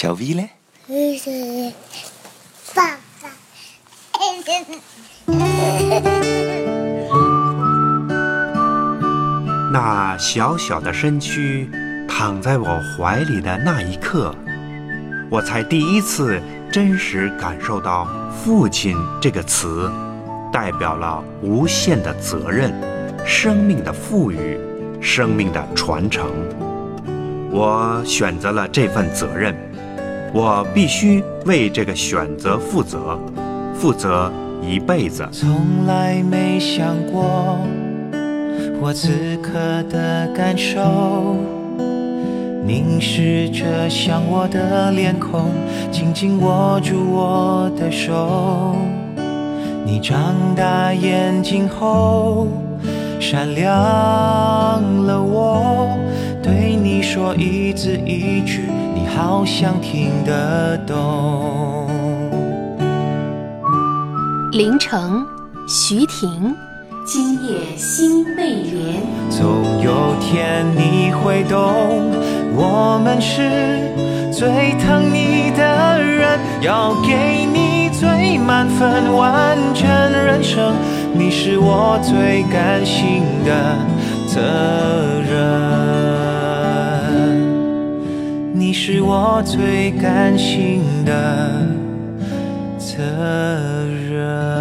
小 V 嘞？爸爸。那小小的身躯躺在我怀里的那一刻，我才第一次真实感受到“父亲”这个词代表了无限的责任、生命的赋予、生命的传承。我选择了这份责任，我必须为这个选择负责，负责一辈子。从来没想过我此刻的感受，凝视着像我的脸孔，紧紧握住我的手。你张大眼睛后，闪亮字一句，你好像听得懂。凌晨，徐婷，今夜心未眠。总有天你会懂，我们是最疼你的人，要给你最满分，完整人生。你是我最甘心的责任，是我最甘心的责任。